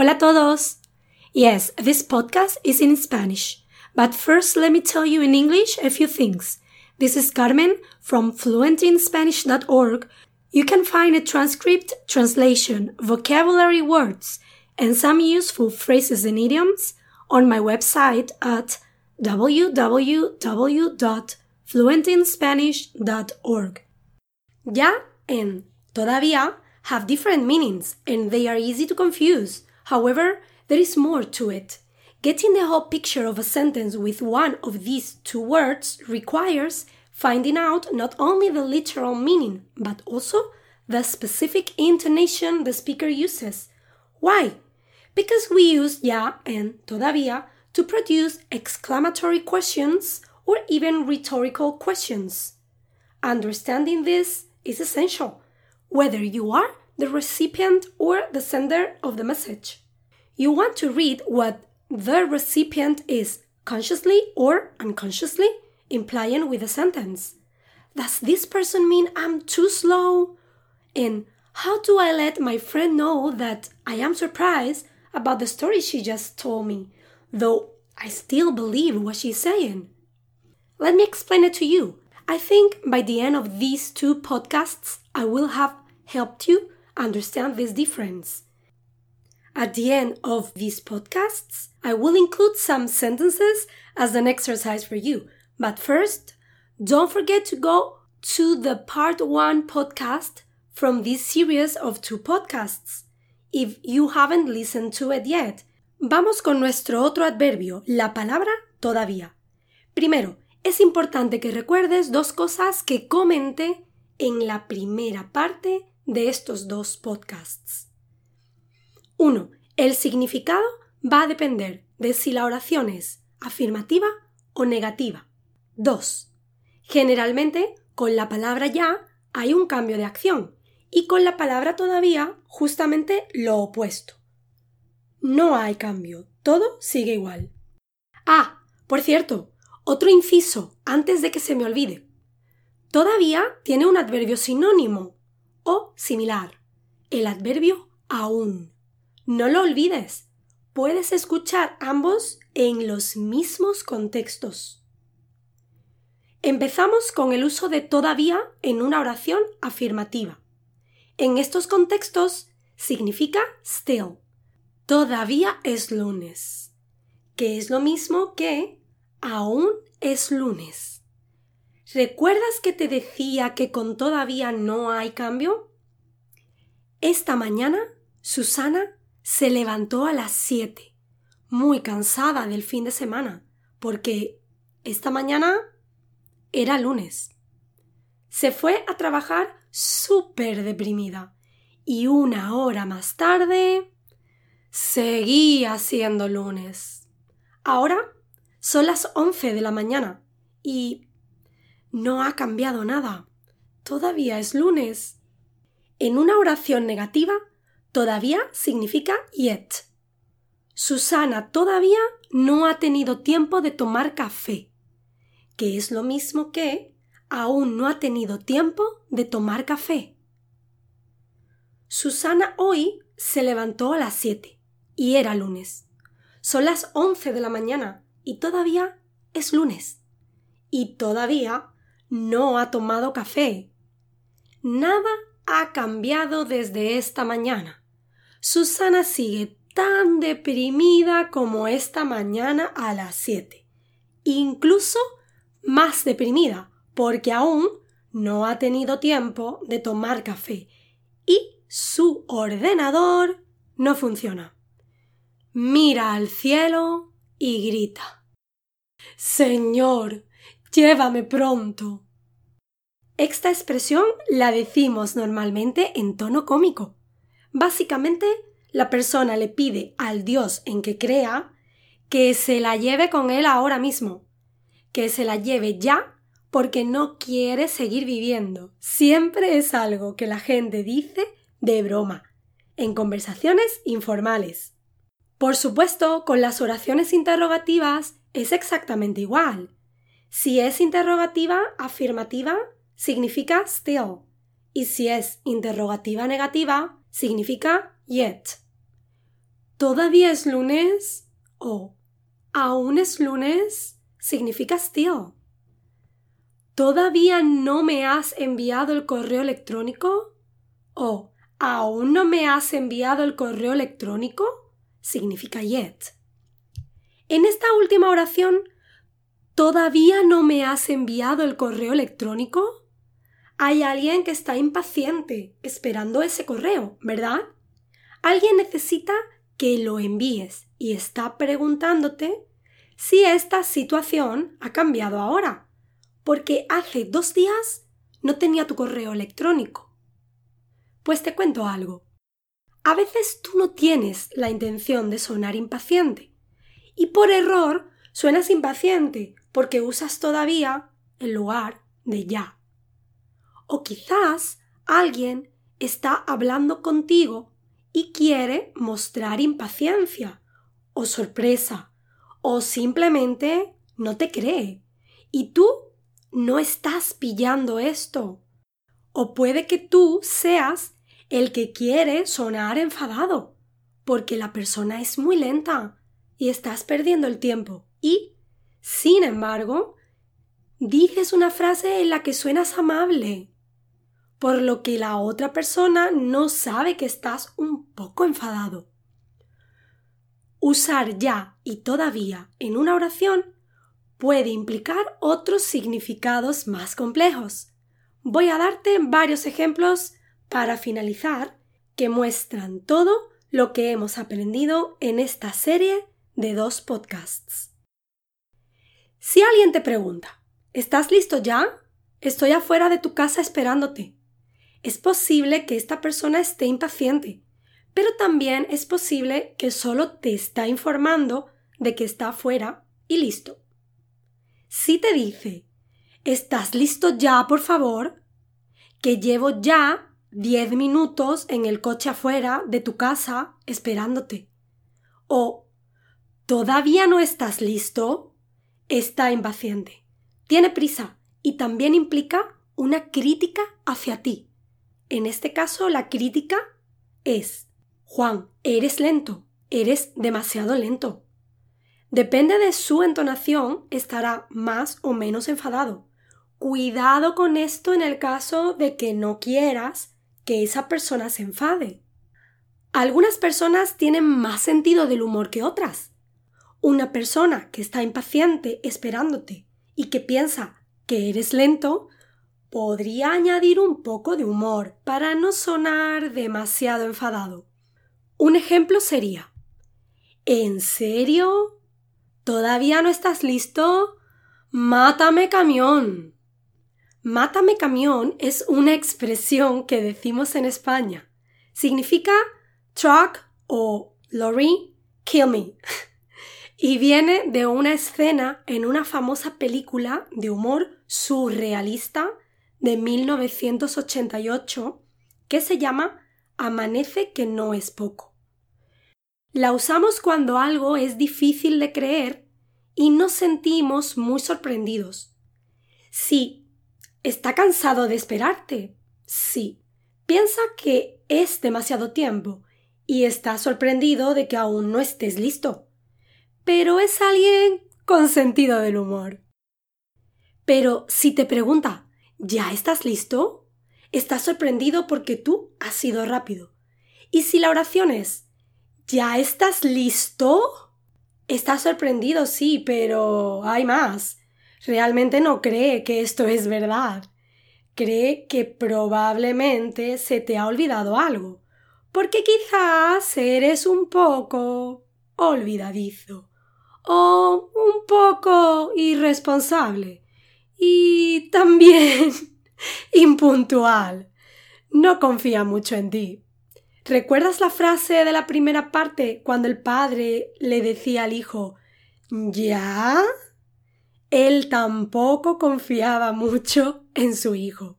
Hola todos! Yes, this podcast is in Spanish. But first, let me tell you in English a few things. This is Carmen from fluentinspanish.org. You can find a transcript, translation, vocabulary words, and some useful phrases and idioms on my website at www.fluentinspanish.org. Ya and todavía have different meanings and they are easy to confuse. However, there is more to it. Getting the whole picture of a sentence with one of these two words requires finding out not only the literal meaning, but also the specific intonation the speaker uses. Why? Because we use ya and todavía to produce exclamatory questions or even rhetorical questions. Understanding this is essential, whether you are the recipient or the sender of the message. You want to read what the recipient is consciously or unconsciously implying with a sentence. Does this person mean I'm too slow? And how do I let my friend know that I am surprised about the story she just told me, though I still believe what she's saying? Let me explain it to you. I think by the end of these two podcasts, I will have helped you understand this difference. At the end of these podcasts, I will include some sentences as an exercise for you. But first, don't forget to go to the part one podcast from this series of two podcasts if you haven't listened to it yet. Vamos con nuestro otro adverbio, la palabra todavía. Primero, es importante que recuerdes dos cosas que comenté en la primera parte de estos dos podcasts. 1. El significado va a depender de si la oración es afirmativa o negativa. 2. Generalmente, con la palabra ya hay un cambio de acción y con la palabra todavía justamente lo opuesto. No hay cambio, todo sigue igual. Ah, por cierto, otro inciso antes de que se me olvide. Todavía tiene un adverbio sinónimo similar, el adverbio aún. No lo olvides. Puedes escuchar ambos en los mismos contextos. Empezamos con el uso de todavía en una oración afirmativa. En estos contextos significa still. Todavía es lunes, que es lo mismo que aún es lunes. ¿Recuerdas que te decía que con todavía no hay cambio? Esta mañana, Susana se levantó a las siete, muy cansada del fin de semana, porque esta mañana era lunes. Se fue a trabajar súper deprimida y una hora más tarde seguía siendo lunes. Ahora son las once de la mañana y no ha cambiado nada. Todavía es lunes. En una oración negativa Todavía significa yet. Susana todavía no ha tenido tiempo de tomar café, que es lo mismo que aún no ha tenido tiempo de tomar café. Susana hoy se levantó a las siete y era lunes. Son las once de la mañana y todavía es lunes. Y todavía no ha tomado café. Nada ha cambiado desde esta mañana. Susana sigue tan deprimida como esta mañana a las 7. Incluso más deprimida, porque aún no ha tenido tiempo de tomar café y su ordenador no funciona. Mira al cielo y grita. Señor, llévame pronto. Esta expresión la decimos normalmente en tono cómico Básicamente, la persona le pide al Dios en que crea que se la lleve con él ahora mismo, que se la lleve ya porque no quiere seguir viviendo. Siempre es algo que la gente dice de broma, en conversaciones informales. Por supuesto, con las oraciones interrogativas es exactamente igual. Si es interrogativa afirmativa, significa still. Y si es interrogativa negativa, significa yet. ¿Todavía es lunes? o ¿Aún es lunes? significa still. ¿Todavía no me has enviado el correo electrónico? o ¿Aún no me has enviado el correo electrónico? significa yet. En esta última oración, ¿todavía no me has enviado el correo electrónico? Hay alguien que está impaciente esperando ese correo, ¿verdad? Alguien necesita que lo envíes y está preguntándote si esta situación ha cambiado ahora, porque hace dos días no tenía tu correo electrónico. Pues te cuento algo. A veces tú no tienes la intención de sonar impaciente y por error suenas impaciente porque usas todavía el lugar de ya. O quizás alguien está hablando contigo y quiere mostrar impaciencia o sorpresa o simplemente no te cree y tú no estás pillando esto. O puede que tú seas el que quiere sonar enfadado porque la persona es muy lenta y estás perdiendo el tiempo y, sin embargo, dices una frase en la que suenas amable por lo que la otra persona no sabe que estás un poco enfadado. Usar ya y todavía en una oración puede implicar otros significados más complejos. Voy a darte varios ejemplos para finalizar que muestran todo lo que hemos aprendido en esta serie de dos podcasts. Si alguien te pregunta, ¿estás listo ya? Estoy afuera de tu casa esperándote. Es posible que esta persona esté impaciente, pero también es posible que solo te está informando de que está afuera y listo. Si te dice, ¿estás listo ya, por favor? Que llevo ya diez minutos en el coche afuera de tu casa esperándote. O, ¿todavía no estás listo? Está impaciente. Tiene prisa y también implica una crítica hacia ti. En este caso, la crítica es Juan, eres lento, eres demasiado lento. Depende de su entonación, estará más o menos enfadado. Cuidado con esto en el caso de que no quieras que esa persona se enfade. Algunas personas tienen más sentido del humor que otras. Una persona que está impaciente esperándote y que piensa que eres lento podría añadir un poco de humor para no sonar demasiado enfadado. Un ejemplo sería ¿En serio? ¿Todavía no estás listo? Mátame camión. Mátame camión es una expresión que decimos en España. Significa truck o lorry, kill me. y viene de una escena en una famosa película de humor surrealista de 1988 que se llama Amanece que no es poco. La usamos cuando algo es difícil de creer y nos sentimos muy sorprendidos. Sí, está cansado de esperarte. Sí, piensa que es demasiado tiempo y está sorprendido de que aún no estés listo. Pero es alguien con sentido del humor. Pero si te pregunta ¿Ya estás listo? Estás sorprendido porque tú has sido rápido. Y si la oración es ¿Ya estás listo? Estás sorprendido, sí, pero hay más. Realmente no cree que esto es verdad. Cree que probablemente se te ha olvidado algo, porque quizás eres un poco olvidadizo o un poco irresponsable y también impuntual. No confía mucho en ti. ¿Recuerdas la frase de la primera parte cuando el padre le decía al hijo ¿Ya? Él tampoco confiaba mucho en su hijo.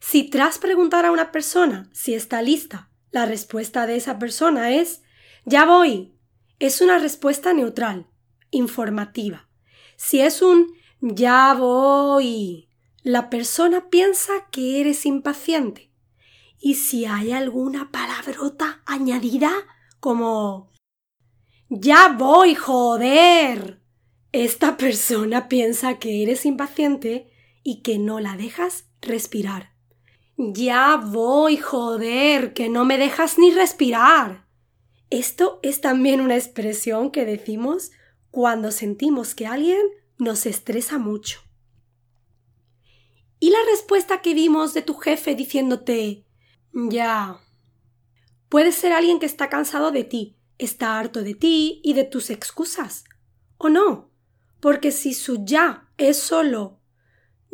Si tras preguntar a una persona si está lista, la respuesta de esa persona es Ya voy. Es una respuesta neutral, informativa. Si es un ya voy. La persona piensa que eres impaciente. Y si hay alguna palabrota añadida, como Ya voy, joder. Esta persona piensa que eres impaciente y que no la dejas respirar. Ya voy, joder, que no me dejas ni respirar. Esto es también una expresión que decimos cuando sentimos que alguien nos estresa mucho. ¿Y la respuesta que vimos de tu jefe diciéndote ya? Puede ser alguien que está cansado de ti, está harto de ti y de tus excusas. ¿O no? Porque si su ya es solo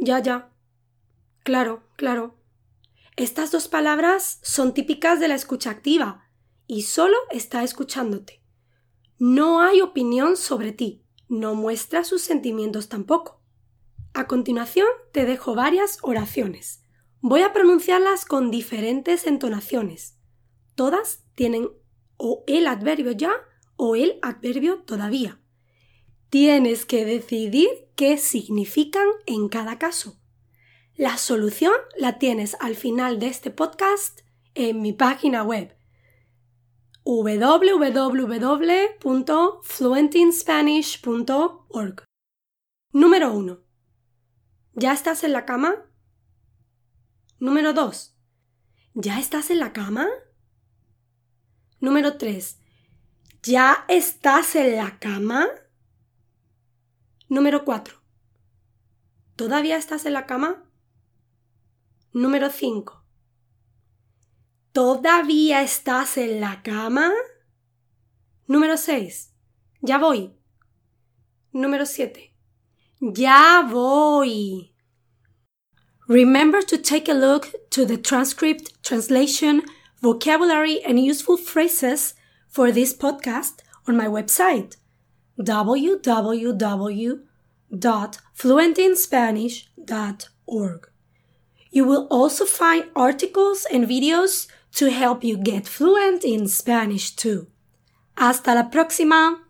ya, ya. Claro, claro. Estas dos palabras son típicas de la escucha activa y solo está escuchándote. No hay opinión sobre ti, no muestra sus sentimientos tampoco. A continuación te dejo varias oraciones. Voy a pronunciarlas con diferentes entonaciones. Todas tienen o el adverbio ya o el adverbio todavía. Tienes que decidir qué significan en cada caso. La solución la tienes al final de este podcast en mi página web www.fluentinspanish.org. Número 1. ¿Ya estás en la cama? Número 2. ¿Ya estás en la cama? Número 3. ¿Ya estás en la cama? Número 4. ¿Todavía estás en la cama? Número 5. ¿Todavía estás en la cama? Número 6. Ya voy. Número 7. Ya voy. Remember to take a look to the transcript, translation, vocabulary, and useful phrases for this podcast on my website www.fluentinspanish.org. You will also find articles and videos to help you get fluent in Spanish too. Hasta la próxima!